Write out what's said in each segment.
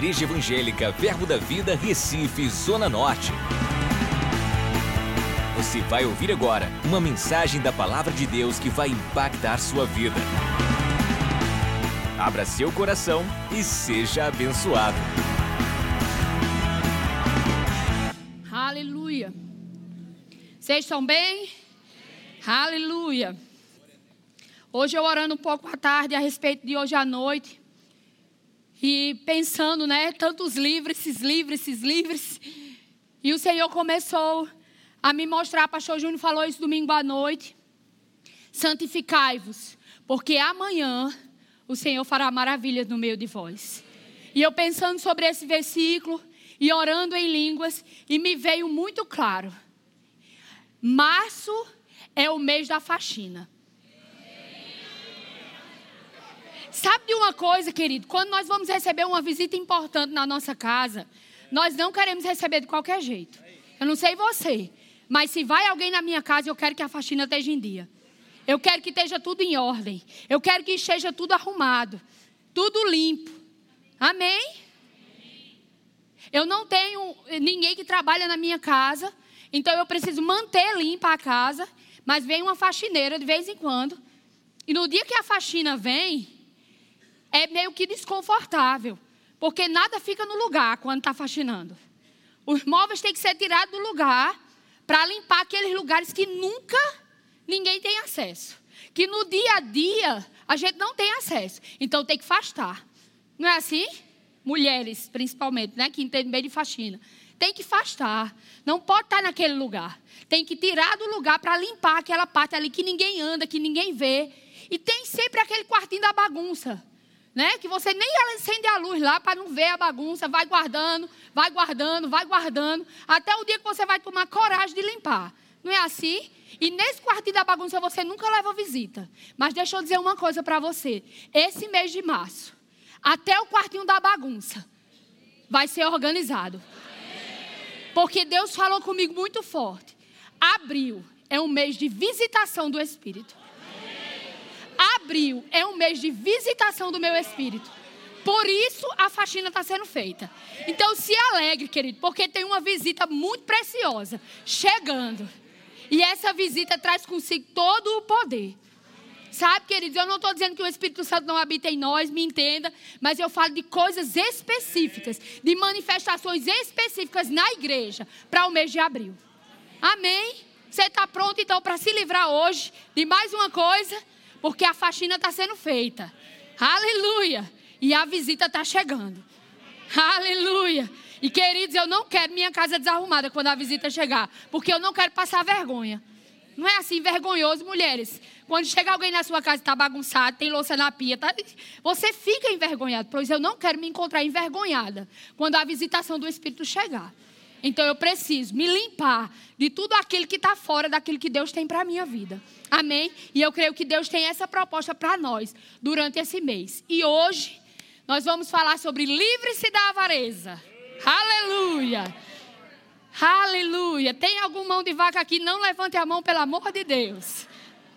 Igreja Evangélica Verbo da Vida, Recife, Zona Norte. Você vai ouvir agora uma mensagem da Palavra de Deus que vai impactar sua vida. Abra seu coração e seja abençoado. Aleluia. Vocês estão bem? Aleluia. Hoje eu orando um pouco à tarde a respeito de hoje à noite. E pensando, né, tantos livros, esses livros, esses livros. E o Senhor começou a me mostrar, pastor Júnior falou isso domingo à noite. Santificai-vos, porque amanhã o Senhor fará maravilhas no meio de vós. E eu pensando sobre esse versículo e orando em línguas, e me veio muito claro. Março é o mês da faxina. Sabe de uma coisa, querido? Quando nós vamos receber uma visita importante na nossa casa, nós não queremos receber de qualquer jeito. Eu não sei você, mas se vai alguém na minha casa, eu quero que a faxina esteja em dia. Eu quero que esteja tudo em ordem. Eu quero que esteja tudo arrumado, tudo limpo. Amém? Eu não tenho ninguém que trabalha na minha casa, então eu preciso manter limpa a casa, mas vem uma faxineira de vez em quando. E no dia que a faxina vem, é meio que desconfortável, porque nada fica no lugar quando está faxinando. Os móveis têm que ser tirados do lugar para limpar aqueles lugares que nunca ninguém tem acesso. Que no dia a dia a gente não tem acesso. Então tem que afastar. Não é assim? Mulheres, principalmente, né? Que entendem bem de faxina. Tem que afastar. Não pode estar naquele lugar. Tem que tirar do lugar para limpar aquela parte ali que ninguém anda, que ninguém vê. E tem sempre aquele quartinho da bagunça né? Que você nem acende a luz lá para não ver a bagunça, vai guardando, vai guardando, vai guardando, até o dia que você vai tomar coragem de limpar. Não é assim? E nesse quartinho da bagunça você nunca leva visita. Mas deixa eu dizer uma coisa para você. Esse mês de março, até o quartinho da bagunça vai ser organizado. Porque Deus falou comigo muito forte. Abril é um mês de visitação do Espírito abril é um mês de visitação do meu espírito. Por isso a faxina está sendo feita. Então se alegre, querido, porque tem uma visita muito preciosa chegando. E essa visita traz consigo todo o poder. Sabe, queridos, eu não estou dizendo que o Espírito Santo não habita em nós, me entenda, mas eu falo de coisas específicas, de manifestações específicas na igreja para o mês de abril. Amém? Você está pronto então para se livrar hoje de mais uma coisa? Porque a faxina está sendo feita. Aleluia! E a visita está chegando. Aleluia! E queridos, eu não quero minha casa desarrumada quando a visita chegar, porque eu não quero passar vergonha. Não é assim vergonhoso, mulheres. Quando chega alguém na sua casa e está bagunçado, tem louça na pia, tá... você fica envergonhado. Pois eu não quero me encontrar envergonhada quando a visitação do Espírito chegar. Então eu preciso me limpar de tudo aquilo que está fora daquilo que Deus tem para a minha vida. Amém? E eu creio que Deus tem essa proposta para nós durante esse mês. E hoje nós vamos falar sobre livre-se da avareza. Aleluia! Aleluia! Tem algum mão de vaca aqui? Não levante a mão, pelo amor de Deus.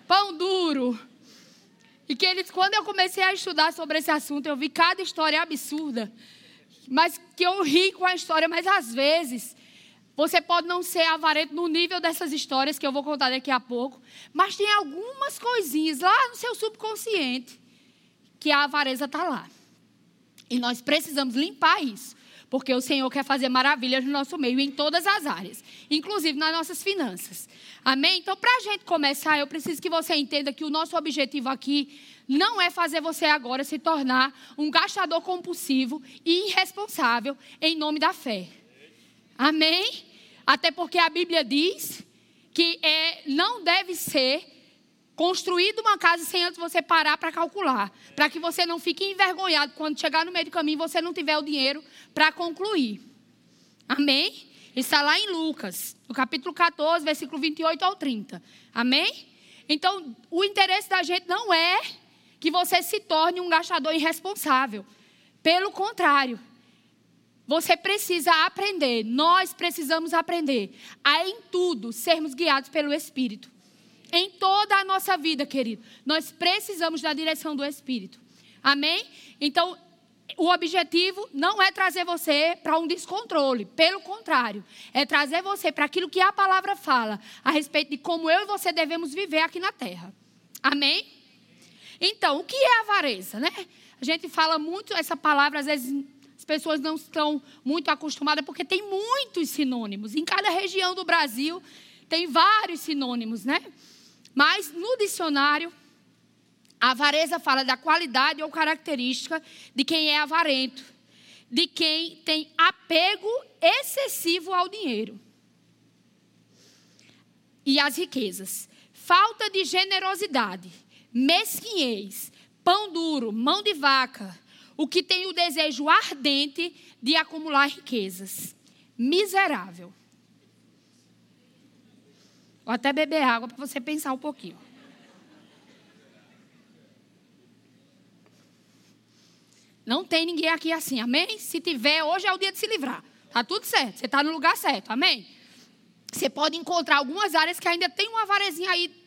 Pão duro. E que eles, quando eu comecei a estudar sobre esse assunto, eu vi cada história absurda. Mas que eu ri com a história, mas às vezes você pode não ser avarento no nível dessas histórias que eu vou contar daqui a pouco, mas tem algumas coisinhas lá no seu subconsciente que a avareza está lá. E nós precisamos limpar isso, porque o Senhor quer fazer maravilhas no nosso meio, em todas as áreas, inclusive nas nossas finanças. Amém? Então, para a gente começar, eu preciso que você entenda que o nosso objetivo aqui não é fazer você agora se tornar um gastador compulsivo e irresponsável em nome da fé. Amém? Até porque a Bíblia diz que é, não deve ser construída uma casa sem antes você parar para calcular. Para que você não fique envergonhado quando chegar no meio do caminho e você não tiver o dinheiro para concluir. Amém? Está lá em Lucas, no capítulo 14, versículo 28 ao 30. Amém? Então, o interesse da gente não é que você se torne um gastador irresponsável. Pelo contrário, você precisa aprender, nós precisamos aprender a em tudo sermos guiados pelo Espírito. Em toda a nossa vida, querido, nós precisamos da direção do Espírito. Amém? Então, o objetivo não é trazer você para um descontrole, pelo contrário, é trazer você para aquilo que a palavra fala a respeito de como eu e você devemos viver aqui na terra. Amém? Então, o que é avareza, né? A gente fala muito essa palavra, às vezes as pessoas não estão muito acostumadas, porque tem muitos sinônimos. Em cada região do Brasil tem vários sinônimos, né? Mas no dicionário, a avareza fala da qualidade ou característica de quem é avarento, de quem tem apego excessivo ao dinheiro e às riquezas. Falta de generosidade, mesquinhez, pão duro, mão de vaca, o que tem o desejo ardente de acumular riquezas. Miserável. Vou até beber água para você pensar um pouquinho. Não tem ninguém aqui assim, amém? Se tiver, hoje é o dia de se livrar. Tá tudo certo, você está no lugar certo, amém? Você pode encontrar algumas áreas que ainda tem uma varezinha aí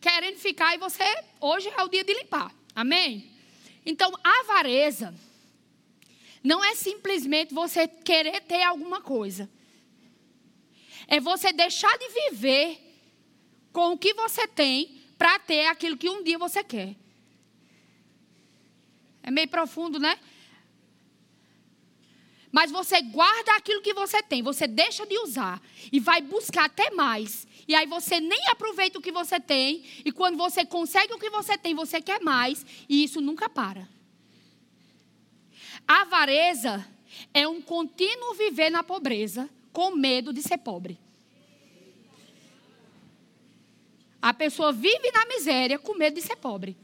querendo ficar e você, hoje é o dia de limpar, amém? Então, avareza não é simplesmente você querer ter alguma coisa. É você deixar de viver com o que você tem para ter aquilo que um dia você quer. É meio profundo, né? Mas você guarda aquilo que você tem, você deixa de usar e vai buscar até mais. E aí você nem aproveita o que você tem, e quando você consegue o que você tem, você quer mais, e isso nunca para. A avareza é um contínuo viver na pobreza, com medo de ser pobre. A pessoa vive na miséria com medo de ser pobre.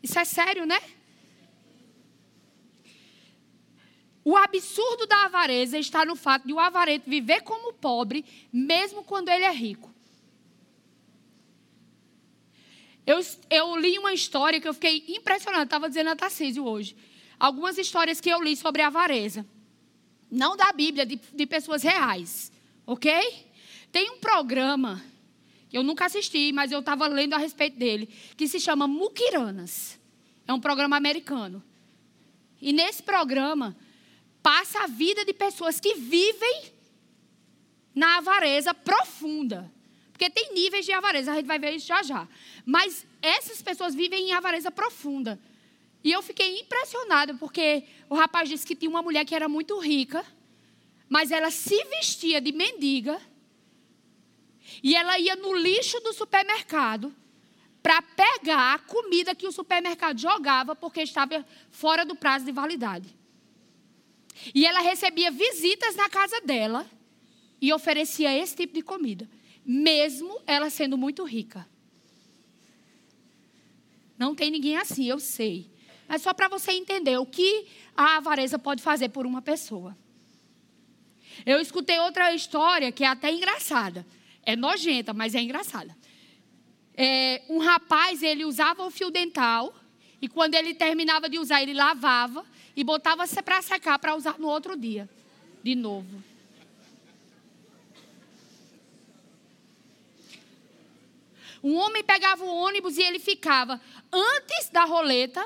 Isso é sério, né? O absurdo da avareza está no fato de o avarento viver como pobre, mesmo quando ele é rico. Eu, eu li uma história que eu fiquei impressionada, estava dizendo a Tarcísio hoje. Algumas histórias que eu li sobre avareza. Não da Bíblia, de, de pessoas reais. Ok? Tem um programa eu nunca assisti, mas eu estava lendo a respeito dele, que se chama Mukiranas. É um programa americano. E nesse programa passa a vida de pessoas que vivem na avareza profunda. Porque tem níveis de avareza, a gente vai ver isso já já. Mas essas pessoas vivem em avareza profunda. E eu fiquei impressionada, porque o rapaz disse que tinha uma mulher que era muito rica, mas ela se vestia de mendiga e ela ia no lixo do supermercado para pegar a comida que o supermercado jogava porque estava fora do prazo de validade. E ela recebia visitas na casa dela e oferecia esse tipo de comida, mesmo ela sendo muito rica. Não tem ninguém assim, eu sei. Mas só para você entender o que a avareza pode fazer por uma pessoa. Eu escutei outra história que é até engraçada. É nojenta, mas é engraçada. É, um rapaz, ele usava o fio dental e quando ele terminava de usar, ele lavava e botava para secar para usar no outro dia, de novo. Um homem pegava o ônibus e ele ficava antes da roleta,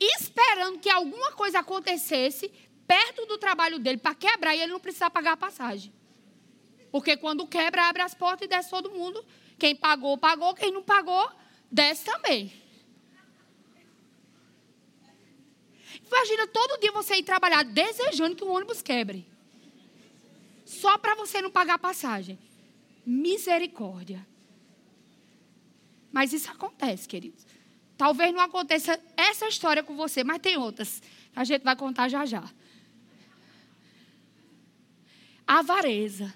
esperando que alguma coisa acontecesse perto do trabalho dele para quebrar e ele não precisar pagar a passagem. Porque quando quebra, abre as portas e desce todo mundo. Quem pagou, pagou. Quem não pagou, desce também. Imagina todo dia você ir trabalhar desejando que o ônibus quebre. Só para você não pagar a passagem. Misericórdia. Mas isso acontece, queridos. Talvez não aconteça essa história com você, mas tem outras. A gente vai contar já já. Avareza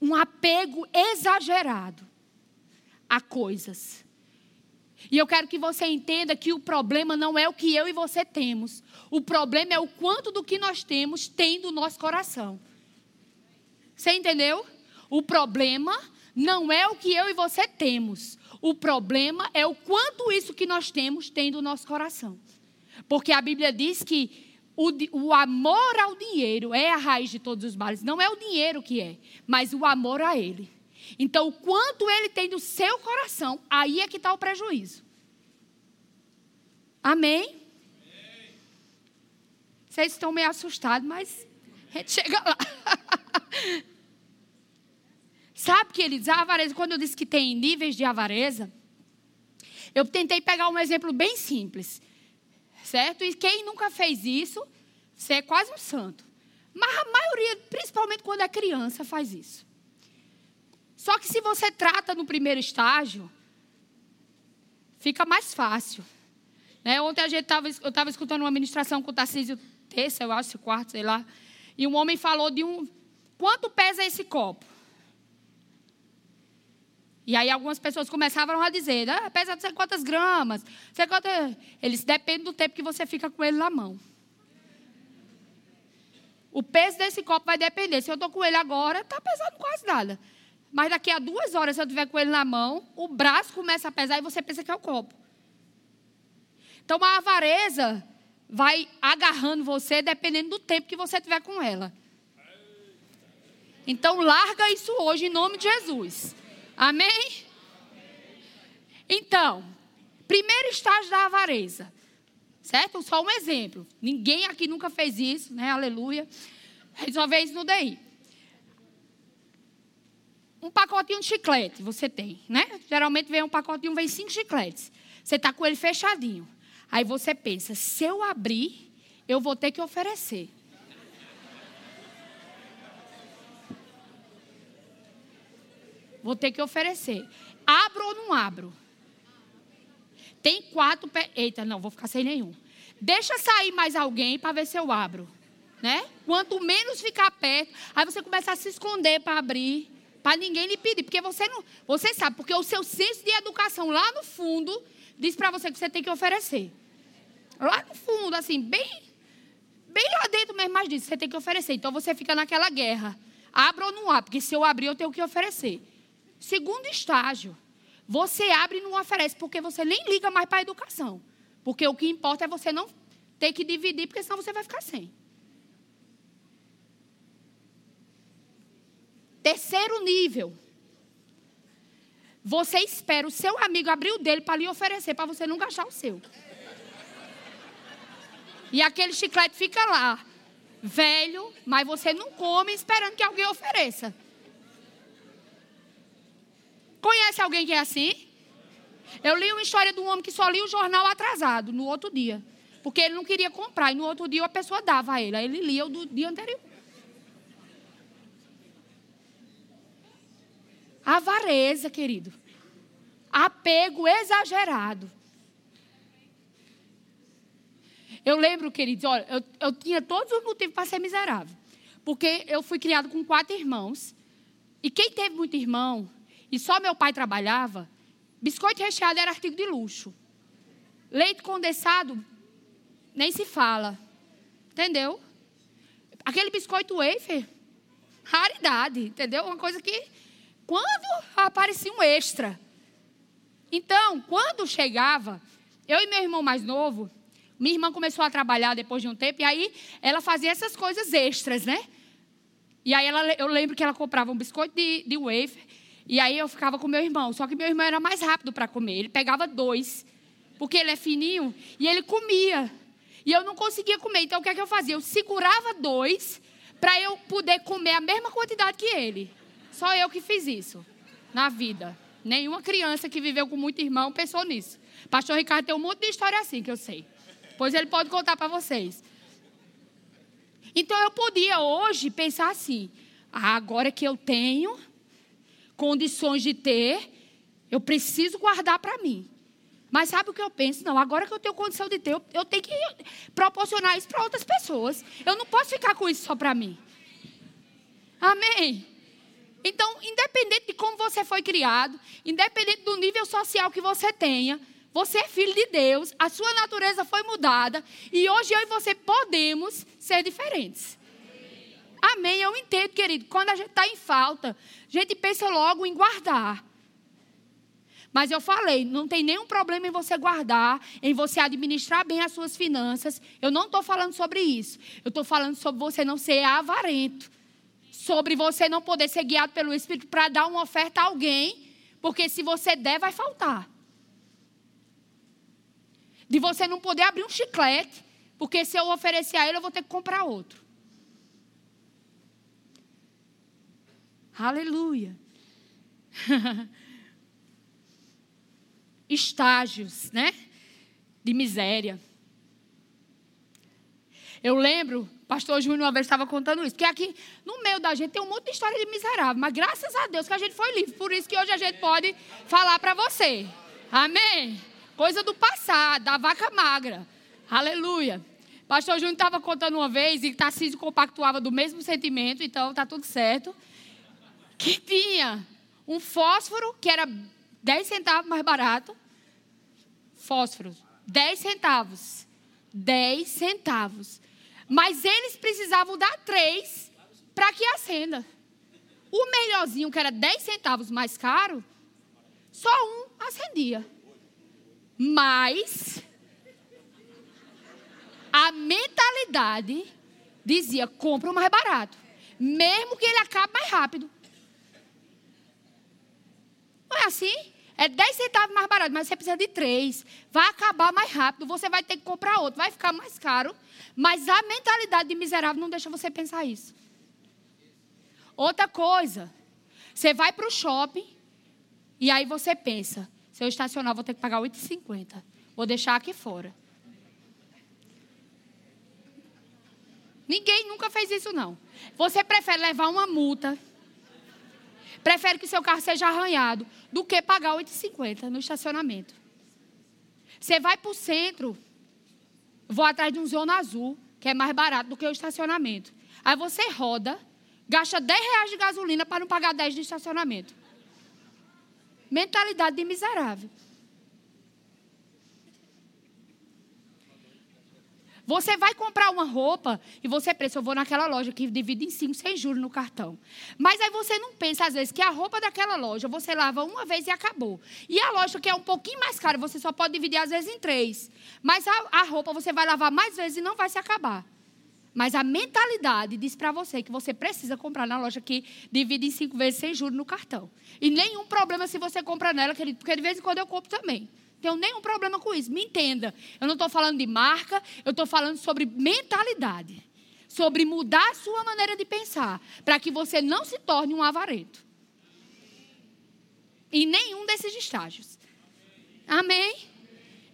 um apego exagerado a coisas. E eu quero que você entenda que o problema não é o que eu e você temos. O problema é o quanto do que nós temos tem do nosso coração. Você entendeu? O problema não é o que eu e você temos. O problema é o quanto isso que nós temos tem do nosso coração. Porque a Bíblia diz que o, o, amor ao dinheiro é a raiz de todos os males. Não é o dinheiro que é, mas o amor a ele. Então, o quanto ele tem do seu coração, aí é que está o prejuízo. Amém? Vocês estão meio assustados, mas a gente chega lá. Sabe, queridos, a avareza, quando eu disse que tem níveis de avareza, eu tentei pegar um exemplo bem simples, certo? E quem nunca fez isso, você é quase um santo. Mas a maioria, principalmente quando é criança, faz isso. Só que se você trata no primeiro estágio, fica mais fácil. Né? Ontem a gente tava, eu estava escutando uma ministração com o Tarcísio terça, eu acho, quarto, sei lá. E um homem falou de um. Quanto pesa esse copo? E aí algumas pessoas começavam a dizer, ah, pesa não sei quantas gramas, sei quantas... Eles depende do tempo que você fica com ele na mão. O peso desse copo vai depender. Se eu estou com ele agora, está pesando quase nada. Mas daqui a duas horas, se eu tiver com ele na mão, o braço começa a pesar e você pensa que é o copo. Então a avareza vai agarrando você dependendo do tempo que você tiver com ela. Então larga isso hoje em nome de Jesus. Amém? Então, primeiro estágio da avareza. Certo? Só um exemplo. Ninguém aqui nunca fez isso, né? Aleluia. Resolver isso no DI. Um pacotinho de chiclete você tem, né? Geralmente vem um pacotinho, vem cinco chicletes. Você está com ele fechadinho. Aí você pensa, se eu abrir, eu vou ter que oferecer. Vou ter que oferecer. Abro ou não abro? Tem quatro. Pe... Eita, não, vou ficar sem nenhum. Deixa sair mais alguém para ver se eu abro. Né? Quanto menos ficar perto, aí você começa a se esconder para abrir, para ninguém lhe pedir, porque você não, você sabe, porque o seu senso de educação lá no fundo diz para você que você tem que oferecer. Lá no fundo, assim, bem, bem lá dentro mesmo, mas diz, você tem que oferecer. Então você fica naquela guerra. Abra ou não abra, porque se eu abrir, eu tenho que oferecer. Segundo estágio, você abre e não oferece, porque você nem liga mais para a educação. Porque o que importa é você não ter que dividir, porque senão você vai ficar sem. Terceiro nível. Você espera o seu amigo abrir o dele para lhe oferecer, para você não gastar o seu. E aquele chiclete fica lá, velho, mas você não come esperando que alguém ofereça. Conhece alguém que é assim? Eu li uma história de um homem que só lia o jornal atrasado no outro dia. Porque ele não queria comprar. E no outro dia a pessoa dava a ele. Aí ele lia o do dia anterior. Avareza, querido. Apego exagerado. Eu lembro, queridos, olha, eu, eu tinha todos os motivos para ser miserável. Porque eu fui criado com quatro irmãos. E quem teve muito irmão, e só meu pai trabalhava, biscoito recheado era artigo de luxo. Leite condensado, nem se fala. Entendeu? Aquele biscoito wafer, raridade, entendeu? Uma coisa que, quando aparecia um extra. Então, quando chegava, eu e meu irmão mais novo, minha irmã começou a trabalhar depois de um tempo, e aí ela fazia essas coisas extras, né? E aí ela, eu lembro que ela comprava um biscoito de, de wafer, e aí eu ficava com meu irmão. Só que meu irmão era mais rápido para comer. Ele pegava dois, porque ele é fininho, e ele comia. E eu não conseguia comer. Então o que é que eu fazia? Eu segurava dois para eu poder comer a mesma quantidade que ele. Só eu que fiz isso na vida. Nenhuma criança que viveu com muito irmão pensou nisso. Pastor Ricardo tem um monte de história assim que eu sei. Pois ele pode contar para vocês. Então eu podia hoje pensar assim: ah, agora que eu tenho condições de ter, eu preciso guardar para mim. Mas sabe o que eu penso? Não, agora que eu tenho condição de ter, eu, eu tenho que proporcionar isso para outras pessoas. Eu não posso ficar com isso só para mim. Amém? Então, independente de como você foi criado, independente do nível social que você tenha, você é filho de Deus, a sua natureza foi mudada e hoje eu e você podemos ser diferentes. Amém. Eu entendo, querido. Quando a gente está em falta, a gente pensa logo em guardar. Mas eu falei, não tem nenhum problema em você guardar, em você administrar bem as suas finanças. Eu não estou falando sobre isso. Eu estou falando sobre você não ser avarento. Sobre você não poder ser guiado pelo Espírito para dar uma oferta a alguém. Porque se você der, vai faltar. De você não poder abrir um chiclete, porque se eu oferecer a ele, eu vou ter que comprar outro. Aleluia. Estágios, né? De miséria. Eu lembro, pastor Júnior uma vez estava contando isso, que aqui no meio da gente tem um monte de história de miserável, mas graças a Deus que a gente foi livre. Por isso que hoje a gente pode falar para você. Amém? Coisa do passado, da vaca magra. Aleluia. Pastor Júnior estava contando uma vez e Tarcísio compactuava do mesmo sentimento, então está tudo certo. Que tinha um fósforo que era 10 centavos mais barato. Fósforo, 10 centavos. 10 centavos. Mas eles precisavam dar três para que acenda. O melhorzinho, que era 10 centavos mais caro, só um acendia. Mas a mentalidade dizia: compra o mais barato, mesmo que ele acabe mais rápido. Não é assim? É 10 centavos mais barato, mas você precisa de três. Vai acabar mais rápido, você vai ter que comprar outro, vai ficar mais caro. Mas a mentalidade de miserável não deixa você pensar isso. Outra coisa, você vai para o shopping e aí você pensa: se eu estacionar, vou ter que pagar 8,50. Vou deixar aqui fora. Ninguém nunca fez isso, não. Você prefere levar uma multa, prefere que seu carro seja arranhado, do que pagar 8,50 no estacionamento. Você vai para o centro, vou atrás de um zona azul, que é mais barato do que o estacionamento. Aí você roda, gasta 10 reais de gasolina para não pagar 10 de estacionamento. Mentalidade de miserável. Você vai comprar uma roupa e você pensa, eu vou naquela loja que divide em cinco sem juros no cartão. Mas aí você não pensa, às vezes, que a roupa daquela loja você lava uma vez e acabou. E a loja que é um pouquinho mais cara, você só pode dividir às vezes em três. Mas a, a roupa você vai lavar mais vezes e não vai se acabar. Mas a mentalidade diz para você que você precisa comprar na loja que divide em cinco vezes sem juros no cartão. E nenhum problema se você compra nela, porque de vez em quando eu compro também tenho nenhum problema com isso. Me entenda. Eu não estou falando de marca, eu estou falando sobre mentalidade. Sobre mudar a sua maneira de pensar. Para que você não se torne um avarento. Em nenhum desses estágios. Amém?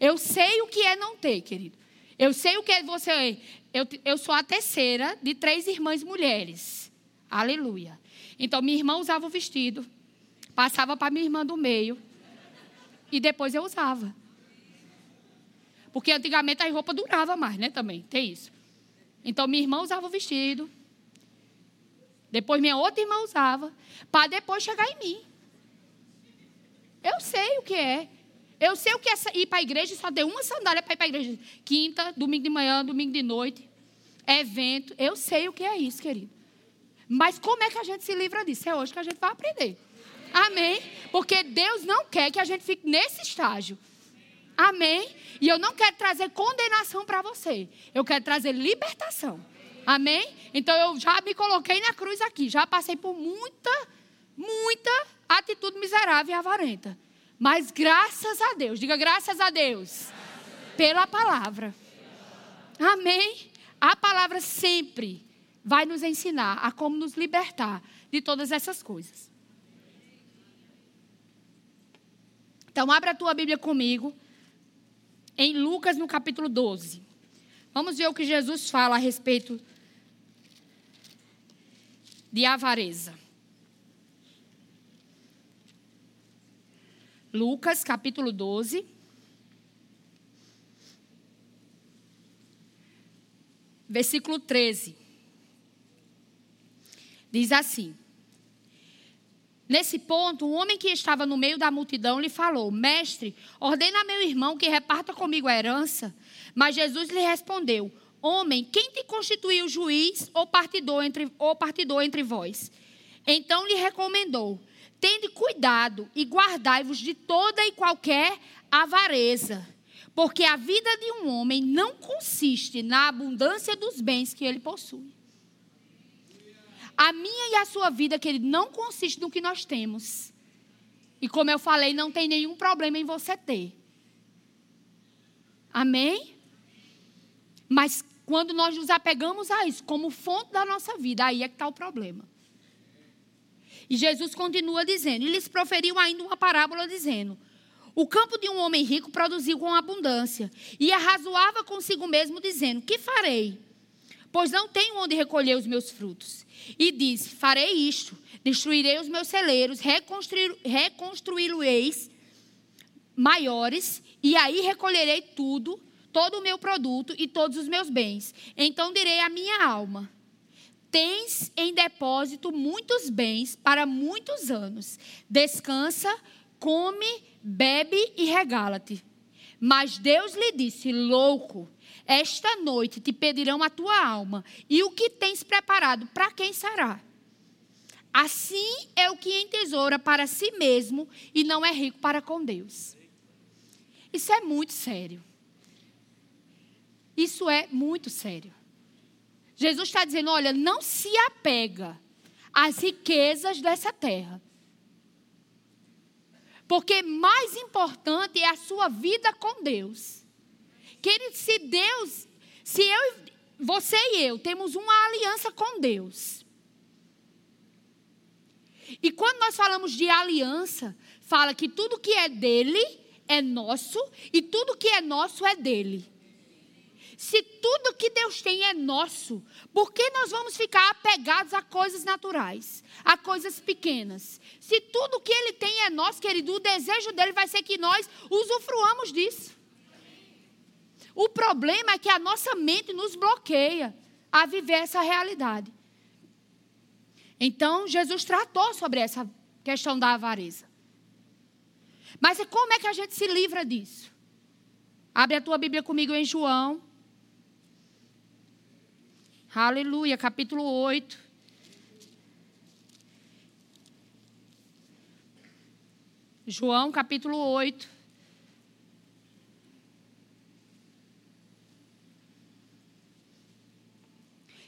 Eu sei o que é não ter, querido. Eu sei o que é você. Eu, eu sou a terceira de três irmãs mulheres. Aleluia. Então, minha irmã usava o vestido. Passava para minha irmã do meio e depois eu usava. Porque antigamente a roupa durava mais, né? Também, tem isso. Então minha irmã usava o vestido. Depois minha outra irmã usava. Para depois chegar em mim. Eu sei o que é. Eu sei o que é ir para a igreja e só ter uma sandália para ir para a igreja. Quinta, domingo de manhã, domingo de noite. Evento. Eu sei o que é isso, querido. Mas como é que a gente se livra disso? É hoje que a gente vai aprender. Amém? Porque Deus não quer que a gente fique nesse estágio. Amém? E eu não quero trazer condenação para você. Eu quero trazer libertação. Amém? Então eu já me coloquei na cruz aqui. Já passei por muita, muita atitude miserável e avarenta. Mas graças a Deus, diga graças a Deus, pela palavra. Amém? A palavra sempre vai nos ensinar a como nos libertar de todas essas coisas. Então, abra a tua Bíblia comigo, em Lucas, no capítulo 12. Vamos ver o que Jesus fala a respeito de avareza. Lucas, capítulo 12. Versículo 13. Diz assim: Nesse ponto, um homem que estava no meio da multidão lhe falou: Mestre, ordena a meu irmão que reparta comigo a herança. Mas Jesus lhe respondeu: Homem, quem te constituiu juiz ou partidor entre, ou partidor entre vós? Então lhe recomendou: Tende cuidado e guardai-vos de toda e qualquer avareza, porque a vida de um homem não consiste na abundância dos bens que ele possui. A minha e a sua vida, querido, não consiste no que nós temos. E como eu falei, não tem nenhum problema em você ter. Amém? Mas quando nós nos apegamos a isso como fonte da nossa vida, aí é que está o problema. E Jesus continua dizendo, e lhes proferiu ainda uma parábola dizendo: O campo de um homem rico produziu com abundância, e arrazoava consigo mesmo, dizendo: Que farei? Pois não tenho onde recolher os meus frutos. E disse: Farei isto: destruirei os meus celeiros, reconstruí-los maiores, e aí recolherei tudo, todo o meu produto e todos os meus bens. Então direi à minha alma: Tens em depósito muitos bens para muitos anos. Descansa, come, bebe e regala-te. Mas Deus lhe disse: Louco, esta noite te pedirão a tua alma, e o que tens preparado, para quem será? Assim é o que entesoura para si mesmo e não é rico para com Deus. Isso é muito sério. Isso é muito sério. Jesus está dizendo: olha, não se apega às riquezas dessa terra. Porque mais importante é a sua vida com Deus. Querido, se Deus, se eu, você e eu temos uma aliança com Deus. E quando nós falamos de aliança, fala que tudo que é dele é nosso e tudo que é nosso é dele. Se tudo que Deus tem é nosso, por que nós vamos ficar apegados a coisas naturais, a coisas pequenas? Se tudo que Ele tem é nosso, querido, o desejo dele vai ser que nós usufruamos disso. O problema é que a nossa mente nos bloqueia a viver essa realidade. Então, Jesus tratou sobre essa questão da avareza. Mas como é que a gente se livra disso? Abre a tua Bíblia comigo em João, Aleluia, capítulo 8. João, capítulo 8.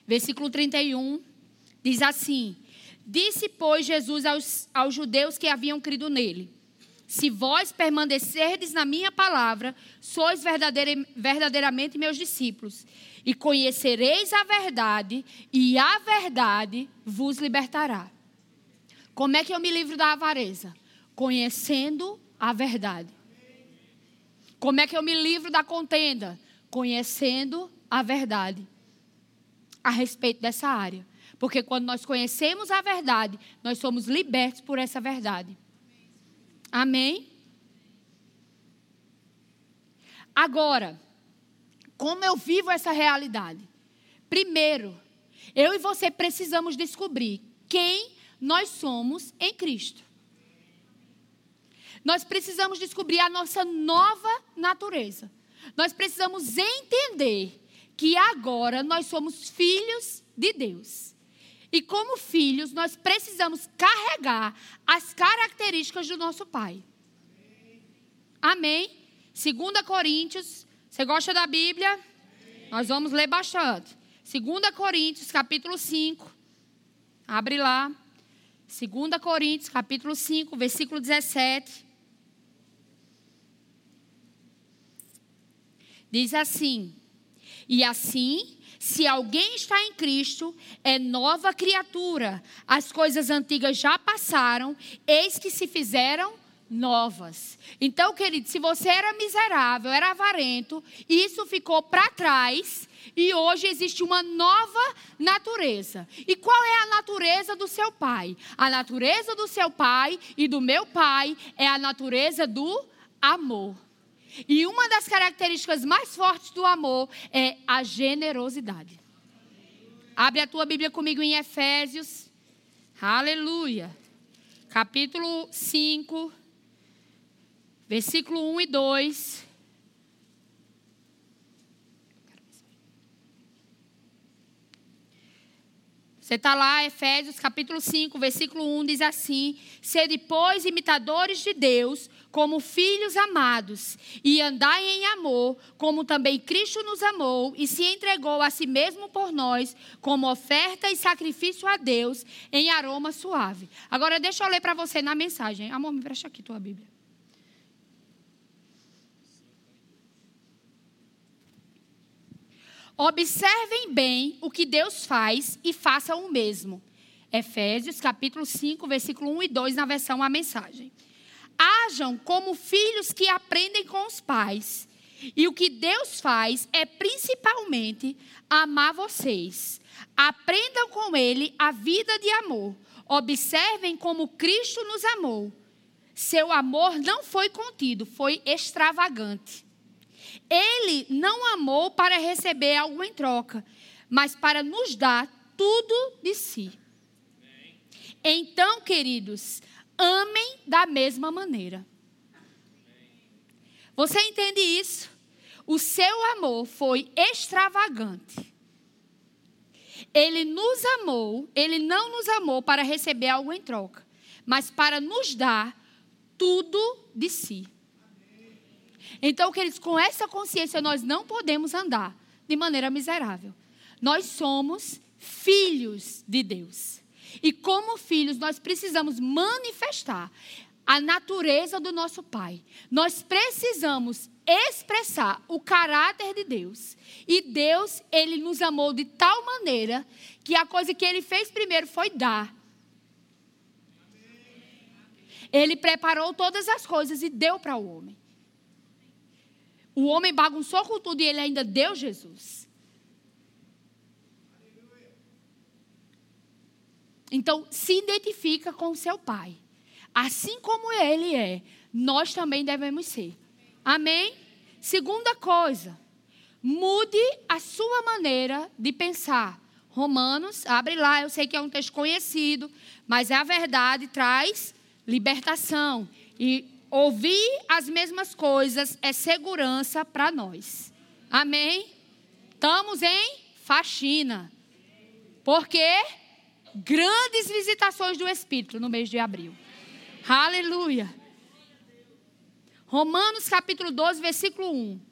Versículo 31 diz assim: Disse, pois, Jesus aos, aos judeus que haviam crido nele: Se vós permanecerdes na minha palavra, sois verdadeiramente meus discípulos e conhecereis a verdade, e a verdade vos libertará. Como é que eu me livro da avareza? Conhecendo a verdade. Como é que eu me livro da contenda? Conhecendo a verdade a respeito dessa área. Porque quando nós conhecemos a verdade, nós somos libertos por essa verdade. Amém? Agora, como eu vivo essa realidade? Primeiro, eu e você precisamos descobrir quem nós somos em Cristo. Nós precisamos descobrir a nossa nova natureza. Nós precisamos entender que agora nós somos filhos de Deus. E como filhos, nós precisamos carregar as características do nosso Pai. Amém? 2 Coríntios você gosta da Bíblia? Nós vamos ler bastante. 2 Coríntios, capítulo 5. Abre lá. 2 Coríntios, capítulo 5, versículo 17. Diz assim: E assim, se alguém está em Cristo, é nova criatura. As coisas antigas já passaram, eis que se fizeram novas. Então, querido, se você era miserável, era avarento, isso ficou para trás e hoje existe uma nova natureza. E qual é a natureza do seu pai? A natureza do seu pai e do meu pai é a natureza do amor. E uma das características mais fortes do amor é a generosidade. Abre a tua Bíblia comigo em Efésios. Aleluia. Capítulo 5 versículo 1 e 2. Você está lá, Efésios capítulo 5, versículo 1 diz assim: Sede, pois, imitadores de Deus, como filhos amados, e andai em amor, como também Cristo nos amou e se entregou a si mesmo por nós, como oferta e sacrifício a Deus, em aroma suave. Agora, deixa eu ler para você na mensagem. Amor, me presta aqui tua Bíblia. Observem bem o que Deus faz e façam o mesmo. Efésios capítulo 5, versículo 1 e 2 na versão a mensagem. Hajam como filhos que aprendem com os pais. E o que Deus faz é principalmente amar vocês. Aprendam com ele a vida de amor. Observem como Cristo nos amou. Seu amor não foi contido, foi extravagante. Ele não amou para receber algo em troca, mas para nos dar tudo de si. Então, queridos, amem da mesma maneira. Você entende isso? O seu amor foi extravagante. Ele nos amou, ele não nos amou para receber algo em troca, mas para nos dar tudo de si. Então, queridos, com essa consciência nós não podemos andar de maneira miserável. Nós somos filhos de Deus. E como filhos, nós precisamos manifestar a natureza do nosso Pai. Nós precisamos expressar o caráter de Deus. E Deus, ele nos amou de tal maneira que a coisa que ele fez primeiro foi dar. Ele preparou todas as coisas e deu para o homem. O homem bagunçou com tudo e ele ainda deu Jesus. Então, se identifica com o seu pai. Assim como ele é, nós também devemos ser. Amém? Segunda coisa, mude a sua maneira de pensar. Romanos, abre lá, eu sei que é um texto conhecido, mas é a verdade, traz libertação. E ouvir as mesmas coisas é segurança para nós. Amém? Estamos em faxina. Porque grandes visitações do Espírito no mês de abril. Aleluia. Romanos capítulo 12, versículo 1.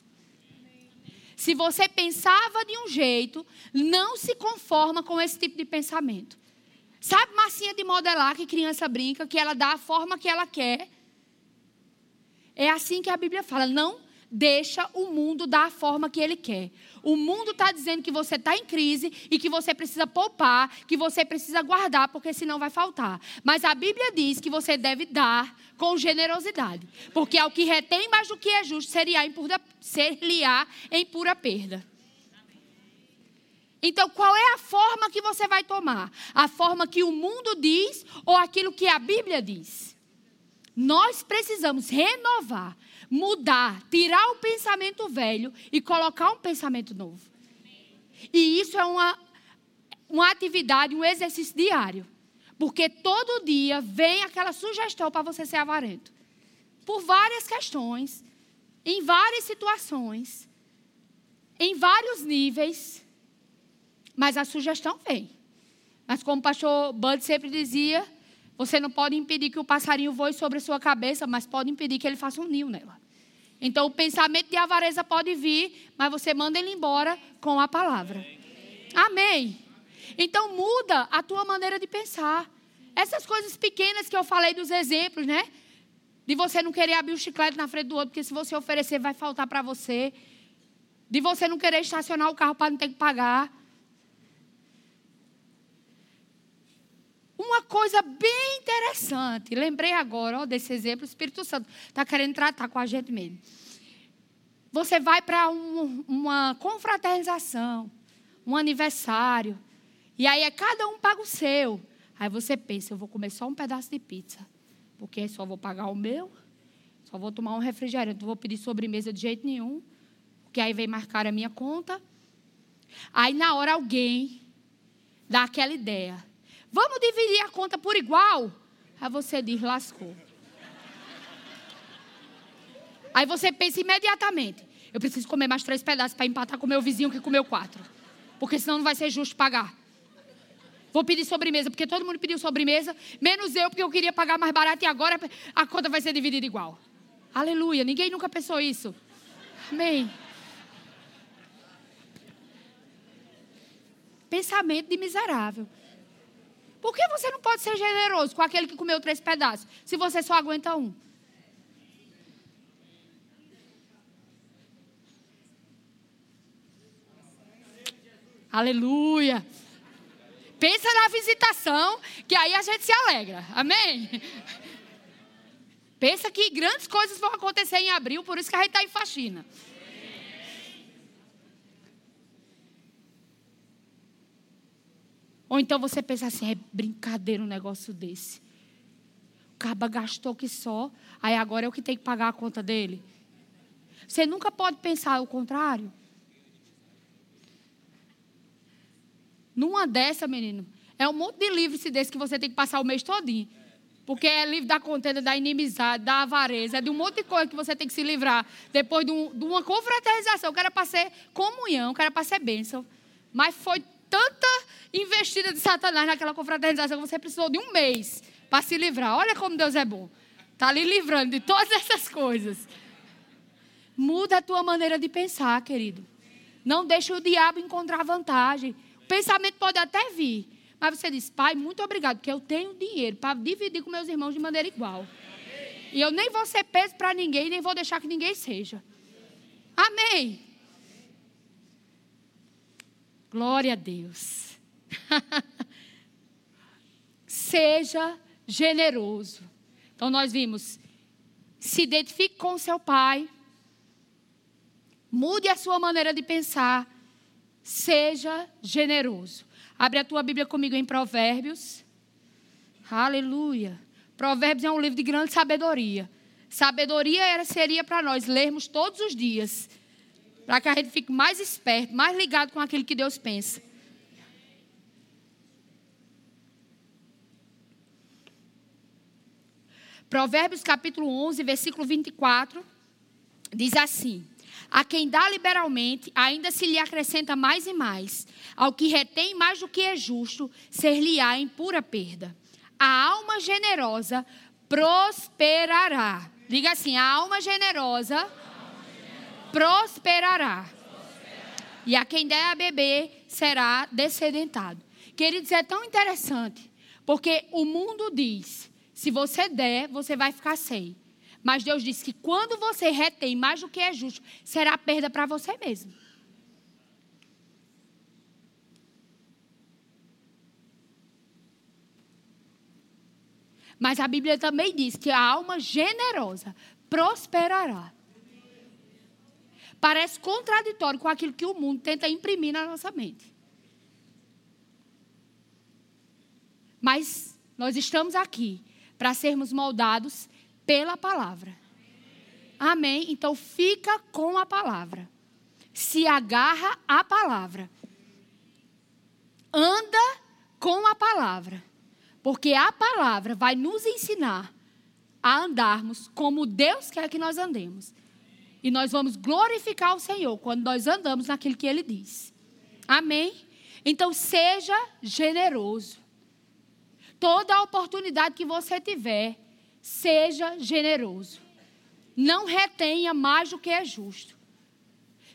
Se você pensava de um jeito, não se conforma com esse tipo de pensamento. Sabe massinha de modelar que criança brinca, que ela dá a forma que ela quer? É assim que a Bíblia fala. Não deixa o mundo dar a forma que ele quer. O mundo está dizendo que você está em crise e que você precisa poupar, que você precisa guardar, porque senão vai faltar. Mas a Bíblia diz que você deve dar com generosidade. Porque ao que retém mais do que é justo, seria em pura, ser-lhe-á em pura perda. Então, qual é a forma que você vai tomar? A forma que o mundo diz ou aquilo que a Bíblia diz? Nós precisamos renovar, mudar, tirar o pensamento velho e colocar um pensamento novo. E isso é uma, uma atividade, um exercício diário. Porque todo dia vem aquela sugestão para você ser avarento. Por várias questões, em várias situações, em vários níveis. Mas a sugestão vem. Mas como o pastor Bud sempre dizia, você não pode impedir que o passarinho voe sobre a sua cabeça, mas pode impedir que ele faça um ninho nela. Então o pensamento de avareza pode vir, mas você manda ele embora com a palavra. Amém. Então muda a tua maneira de pensar. Essas coisas pequenas que eu falei dos exemplos, né? De você não querer abrir o chiclete na frente do outro, porque se você oferecer vai faltar para você. De você não querer estacionar o carro para não ter que pagar. Uma coisa bem interessante, lembrei agora ó, desse exemplo, o Espírito Santo está querendo tratar com a gente mesmo. Você vai para um, uma confraternização, um aniversário, e aí é cada um paga o seu. Aí você pensa, eu vou comer só um pedaço de pizza, porque só vou pagar o meu, só vou tomar um refrigerante, não vou pedir sobremesa de jeito nenhum, porque aí vem marcar a minha conta. Aí na hora alguém dá aquela ideia. Vamos dividir a conta por igual? Aí você diz, lascou. Aí você pensa imediatamente, Eu preciso comer mais três pedaços para empatar com meu vizinho que comeu quatro. Porque senão não vai ser justo pagar. Vou pedir sobremesa, porque todo mundo pediu sobremesa, menos eu, porque eu queria pagar mais barato e agora a conta vai ser dividida igual. Aleluia. Ninguém nunca pensou isso. Amém. Pensamento de miserável. Por que você não pode ser generoso com aquele que comeu três pedaços, se você só aguenta um? Aleluia. Pensa na visitação, que aí a gente se alegra. Amém? Pensa que grandes coisas vão acontecer em abril, por isso que a gente está em faxina. Ou então você pensa assim, é brincadeira um negócio desse. O caba gastou que só, aí agora é o que tem que pagar a conta dele. Você nunca pode pensar o contrário. Numa dessa, menino, é um monte de livro desse que você tem que passar o mês todinho. Porque é livro da contenda, da inimizade, da avareza, é de um monte de coisa que você tem que se livrar depois de, um, de uma confraternização, que era para ser comunhão, que era para ser bênção. Mas foi tanta investida de Satanás naquela confraternização que você precisou de um mês para se livrar. Olha como Deus é bom. Está ali livrando de todas essas coisas. Muda a tua maneira de pensar, querido. Não deixe o diabo encontrar vantagem. O pensamento pode até vir. Mas você diz, pai, muito obrigado, porque eu tenho dinheiro para dividir com meus irmãos de maneira igual. E eu nem vou ser peso para ninguém, nem vou deixar que ninguém seja. Amém. Glória a Deus. Seja generoso. Então nós vimos, se identifique com seu pai. Mude a sua maneira de pensar. Seja generoso. Abre a tua Bíblia comigo em Provérbios. Aleluia. Provérbios é um livro de grande sabedoria. Sabedoria era, seria para nós lermos todos os dias para que a gente fique mais esperto, mais ligado com aquilo que Deus pensa. Provérbios capítulo 11, versículo 24, diz assim: A quem dá liberalmente, ainda se lhe acrescenta mais e mais. Ao que retém mais do que é justo, ser-lhe-á em pura perda. A alma generosa prosperará. Diga assim: a alma generosa prosperará. E a quem der a beber será descedentado. Queridos, é tão interessante, porque o mundo diz: se você der, você vai ficar sem. Mas Deus diz que quando você retém mais do que é justo, será perda para você mesmo. Mas a Bíblia também diz que a alma generosa prosperará. Parece contraditório com aquilo que o mundo tenta imprimir na nossa mente. Mas nós estamos aqui para sermos moldados pela palavra. Amém? Então fica com a palavra. Se agarra à palavra. Anda com a palavra. Porque a palavra vai nos ensinar a andarmos como Deus quer que nós andemos. E nós vamos glorificar o Senhor quando nós andamos naquilo que Ele diz. Amém? Então seja generoso. Toda a oportunidade que você tiver, seja generoso. Não retenha mais do que é justo.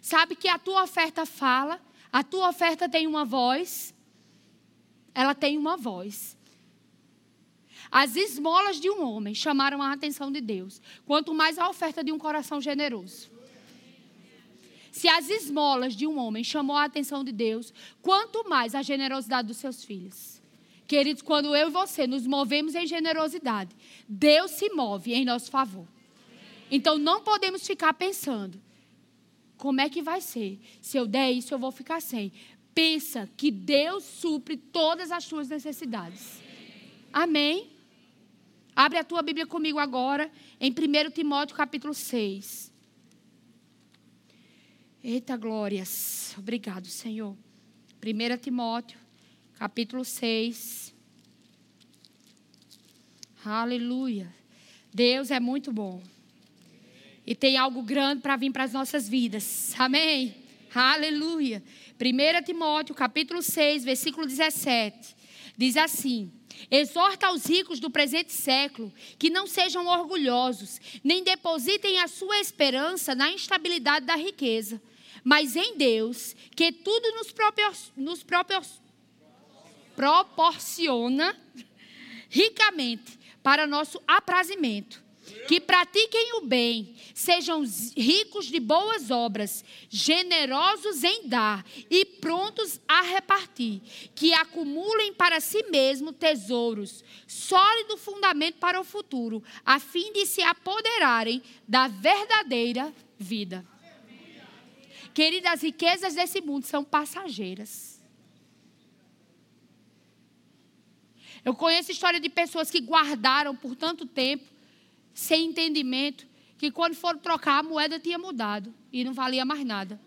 Sabe que a tua oferta fala, a tua oferta tem uma voz. Ela tem uma voz. As esmolas de um homem chamaram a atenção de Deus, quanto mais a oferta de um coração generoso. Se as esmolas de um homem chamou a atenção de Deus, quanto mais a generosidade dos seus filhos. Queridos, quando eu e você nos movemos em generosidade, Deus se move em nosso favor. Então não podemos ficar pensando: como é que vai ser? Se eu der isso, eu vou ficar sem. Pensa que Deus supre todas as suas necessidades. Amém? Abre a tua Bíblia comigo agora, em 1 Timóteo capítulo 6. Eita glórias. Obrigado, Senhor. 1 Timóteo, capítulo 6. Aleluia. Deus é muito bom. E tem algo grande para vir para as nossas vidas. Amém? Aleluia. 1 Timóteo, capítulo 6, versículo 17. Diz assim: Exorta aos ricos do presente século que não sejam orgulhosos, nem depositem a sua esperança na instabilidade da riqueza, mas em Deus, que tudo nos, propor nos propor proporciona ricamente para nosso aprazimento que pratiquem o bem, sejam ricos de boas obras, generosos em dar e prontos a repartir, que acumulem para si mesmo tesouros, sólido fundamento para o futuro, a fim de se apoderarem da verdadeira vida. Queridas, as riquezas desse mundo são passageiras. Eu conheço história de pessoas que guardaram por tanto tempo sem entendimento, que quando foram trocar a moeda tinha mudado e não valia mais nada.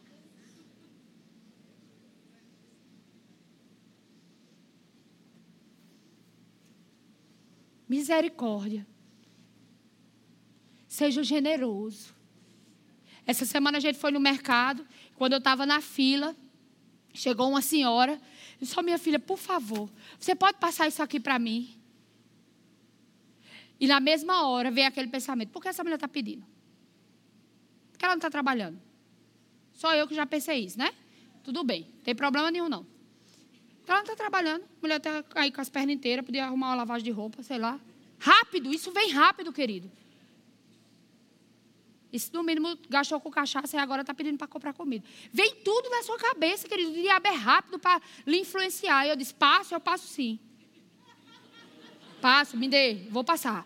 Misericórdia. Seja generoso. Essa semana a gente foi no mercado, quando eu estava na fila, chegou uma senhora, disse: minha filha, por favor, você pode passar isso aqui para mim? E na mesma hora vem aquele pensamento: por que essa mulher está pedindo? Por que ela não está trabalhando? Só eu que já pensei isso, né? Tudo bem, não tem problema nenhum, não. Ela não está trabalhando, a mulher está aí com as pernas inteiras, podia arrumar uma lavagem de roupa, sei lá. Rápido, isso vem rápido, querido. Isso, no mínimo, gastou com cachaça e agora está pedindo para comprar comida. Vem tudo na sua cabeça, querido. O diabo é rápido para lhe influenciar. E eu disse: passo, eu passo sim. Passo, me dê, vou passar.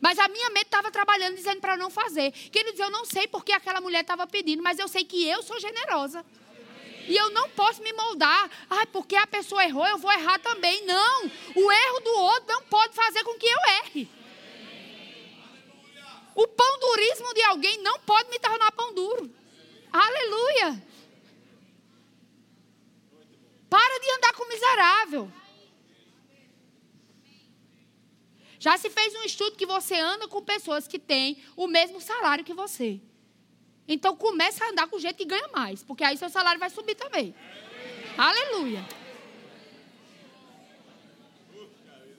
Mas a minha mente estava trabalhando dizendo para não fazer. Queridos, eu não sei porque aquela mulher estava pedindo, mas eu sei que eu sou generosa. E eu não posso me moldar. Ai, porque a pessoa errou, eu vou errar também. Não. O erro do outro não pode fazer com que eu erre. O pão durismo de alguém não pode me tornar pão duro. Aleluia. Para de andar com miserável. Já se fez um estudo que você anda com pessoas que têm o mesmo salário que você. Então começa a andar com gente que ganha mais, porque aí seu salário vai subir também. Aleluia.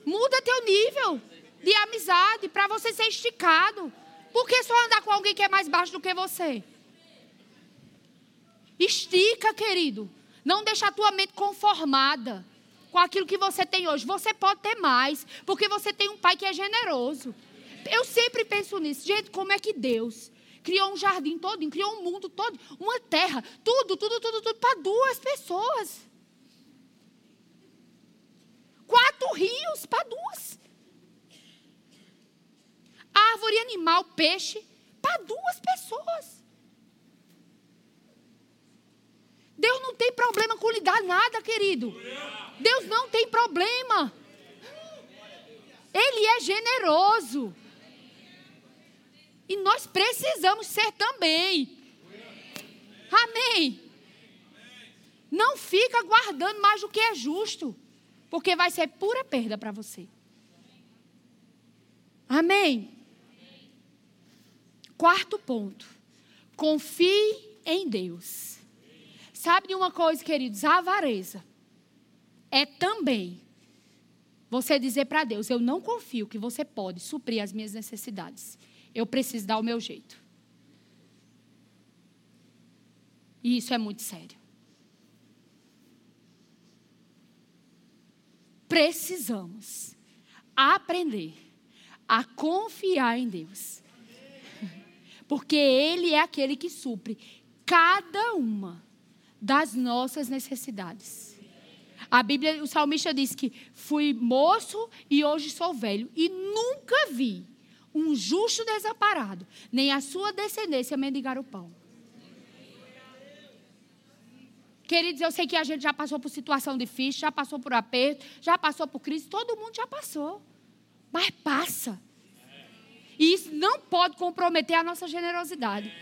Muda teu nível de amizade para você ser esticado. Por que só andar com alguém que é mais baixo do que você? Estica, querido. Não deixa a tua mente conformada com aquilo que você tem hoje. Você pode ter mais, porque você tem um pai que é generoso. Eu sempre penso nisso. Gente, como é que Deus criou um jardim todo, criou um mundo todo, uma terra, tudo, tudo, tudo, tudo para duas pessoas. Quatro rios para duas. Árvore, animal, peixe para duas pessoas. Deus não tem problema com lhe dar nada, querido. Deus não tem problema. Ele é generoso. E nós precisamos ser também. Amém. Não fica guardando mais do que é justo, porque vai ser pura perda para você. Amém. Quarto ponto. Confie em Deus. Sabe de uma coisa, queridos? A avareza é também você dizer para Deus: Eu não confio que você pode suprir as minhas necessidades. Eu preciso dar o meu jeito. E isso é muito sério. Precisamos aprender a confiar em Deus. Porque Ele é aquele que supre cada uma das nossas necessidades. A Bíblia, o salmista diz que fui moço e hoje sou velho e nunca vi um justo desamparado, nem a sua descendência mendigar o pão. Queridos, eu sei que a gente já passou por situação difícil, já passou por aperto, já passou por crise, todo mundo já passou. Mas passa. E isso não pode comprometer a nossa generosidade.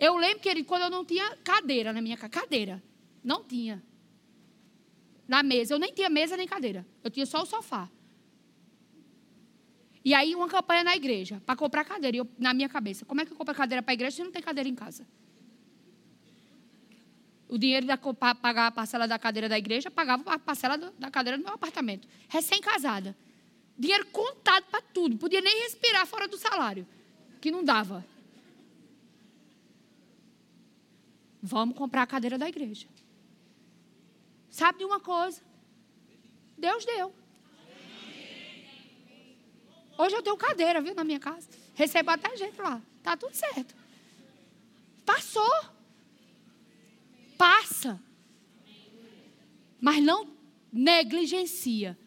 Eu lembro, querido, quando eu não tinha cadeira na minha casa. Cadeira. Não tinha na mesa. Eu nem tinha mesa nem cadeira. Eu tinha só o sofá. E aí, uma campanha na igreja, para comprar cadeira. E eu, na minha cabeça, como é que eu compro cadeira para a igreja se não tem cadeira em casa? O dinheiro para pagar a parcela da cadeira da igreja, pagava a parcela da cadeira do meu apartamento. Recém-casada. Dinheiro contado para tudo. Podia nem respirar fora do salário, que não dava. Vamos comprar a cadeira da igreja. Sabe de uma coisa? Deus deu. Hoje eu tenho cadeira, viu, na minha casa. Recebo até gente lá. Tá tudo certo. Passou. Passa. Mas não negligencia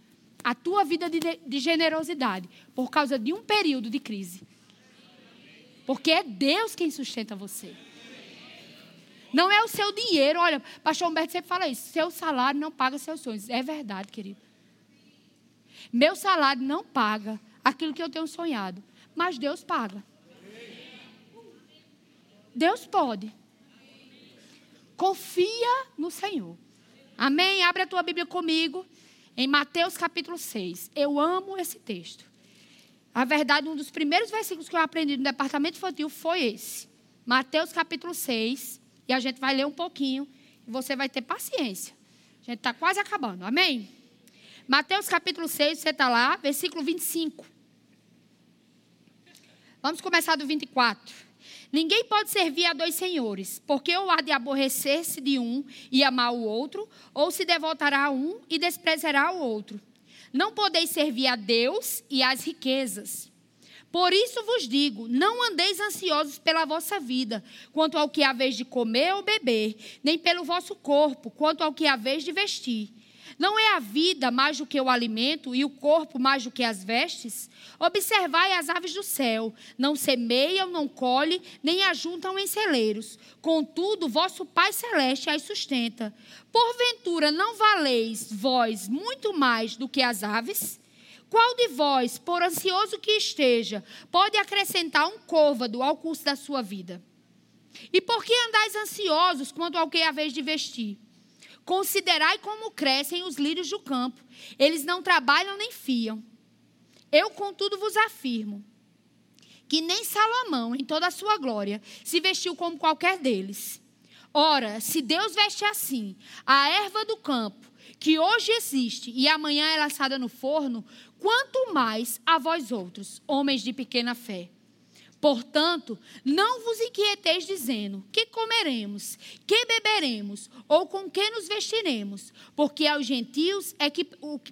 a tua vida de, de generosidade por causa de um período de crise. Porque é Deus quem sustenta você. Não é o seu dinheiro. Olha, pastor Humberto sempre fala isso. Seu salário não paga seus sonhos. É verdade, querido. Meu salário não paga aquilo que eu tenho sonhado. Mas Deus paga. Deus pode. Confia no Senhor. Amém? Abre a tua Bíblia comigo. Em Mateus capítulo 6. Eu amo esse texto. A verdade, um dos primeiros versículos que eu aprendi no departamento infantil foi esse. Mateus capítulo 6. E a gente vai ler um pouquinho. E você vai ter paciência. A gente está quase acabando. Amém? Mateus capítulo 6, você está lá, versículo 25. Vamos começar do 24. Ninguém pode servir a dois senhores, porque ou há de aborrecer-se de um e amar o outro, ou se devotará a um e desprezará o outro. Não podeis servir a Deus e às riquezas. Por isso vos digo: não andeis ansiosos pela vossa vida, quanto ao que haveis de comer ou beber, nem pelo vosso corpo, quanto ao que haveis de vestir. Não é a vida mais do que o alimento e o corpo mais do que as vestes? Observai as aves do céu, não semeiam, não colhem, nem ajuntam em celeiros. Contudo, vosso Pai Celeste as sustenta. Porventura não valeis vós muito mais do que as aves? Qual de vós, por ansioso que esteja, pode acrescentar um côvado ao curso da sua vida? E por que andais ansiosos quanto ao que haveis de vestir? Considerai como crescem os lírios do campo. Eles não trabalham nem fiam. Eu, contudo, vos afirmo que nem Salomão, em toda a sua glória, se vestiu como qualquer deles. Ora, se Deus veste assim a erva do campo, que hoje existe e amanhã é lançada no forno, quanto mais a vós outros, homens de pequena fé. Portanto, não vos inquieteis dizendo: que comeremos, que beberemos, ou com que nos vestiremos, porque aos gentios é que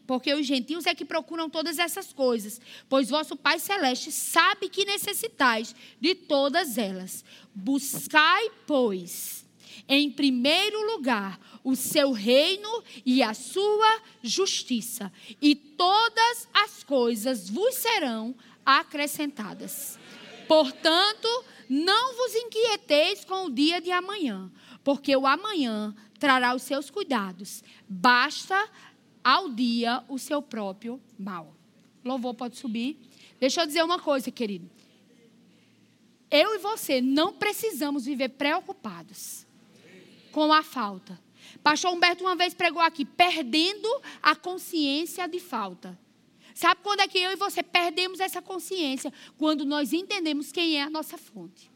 porque os gentios é que procuram todas essas coisas, pois vosso Pai celeste sabe que necessitais de todas elas. Buscai, pois, em primeiro lugar o seu reino e a sua justiça, e todas as coisas vos serão acrescentadas. Portanto, não vos inquieteis com o dia de amanhã, porque o amanhã trará os seus cuidados. Basta ao dia o seu próprio mal. Louvor pode subir. Deixa eu dizer uma coisa, querido. Eu e você não precisamos viver preocupados com a falta. Pastor Humberto uma vez pregou aqui, perdendo a consciência de falta. Sabe quando é que eu e você perdemos essa consciência? Quando nós entendemos quem é a nossa fonte.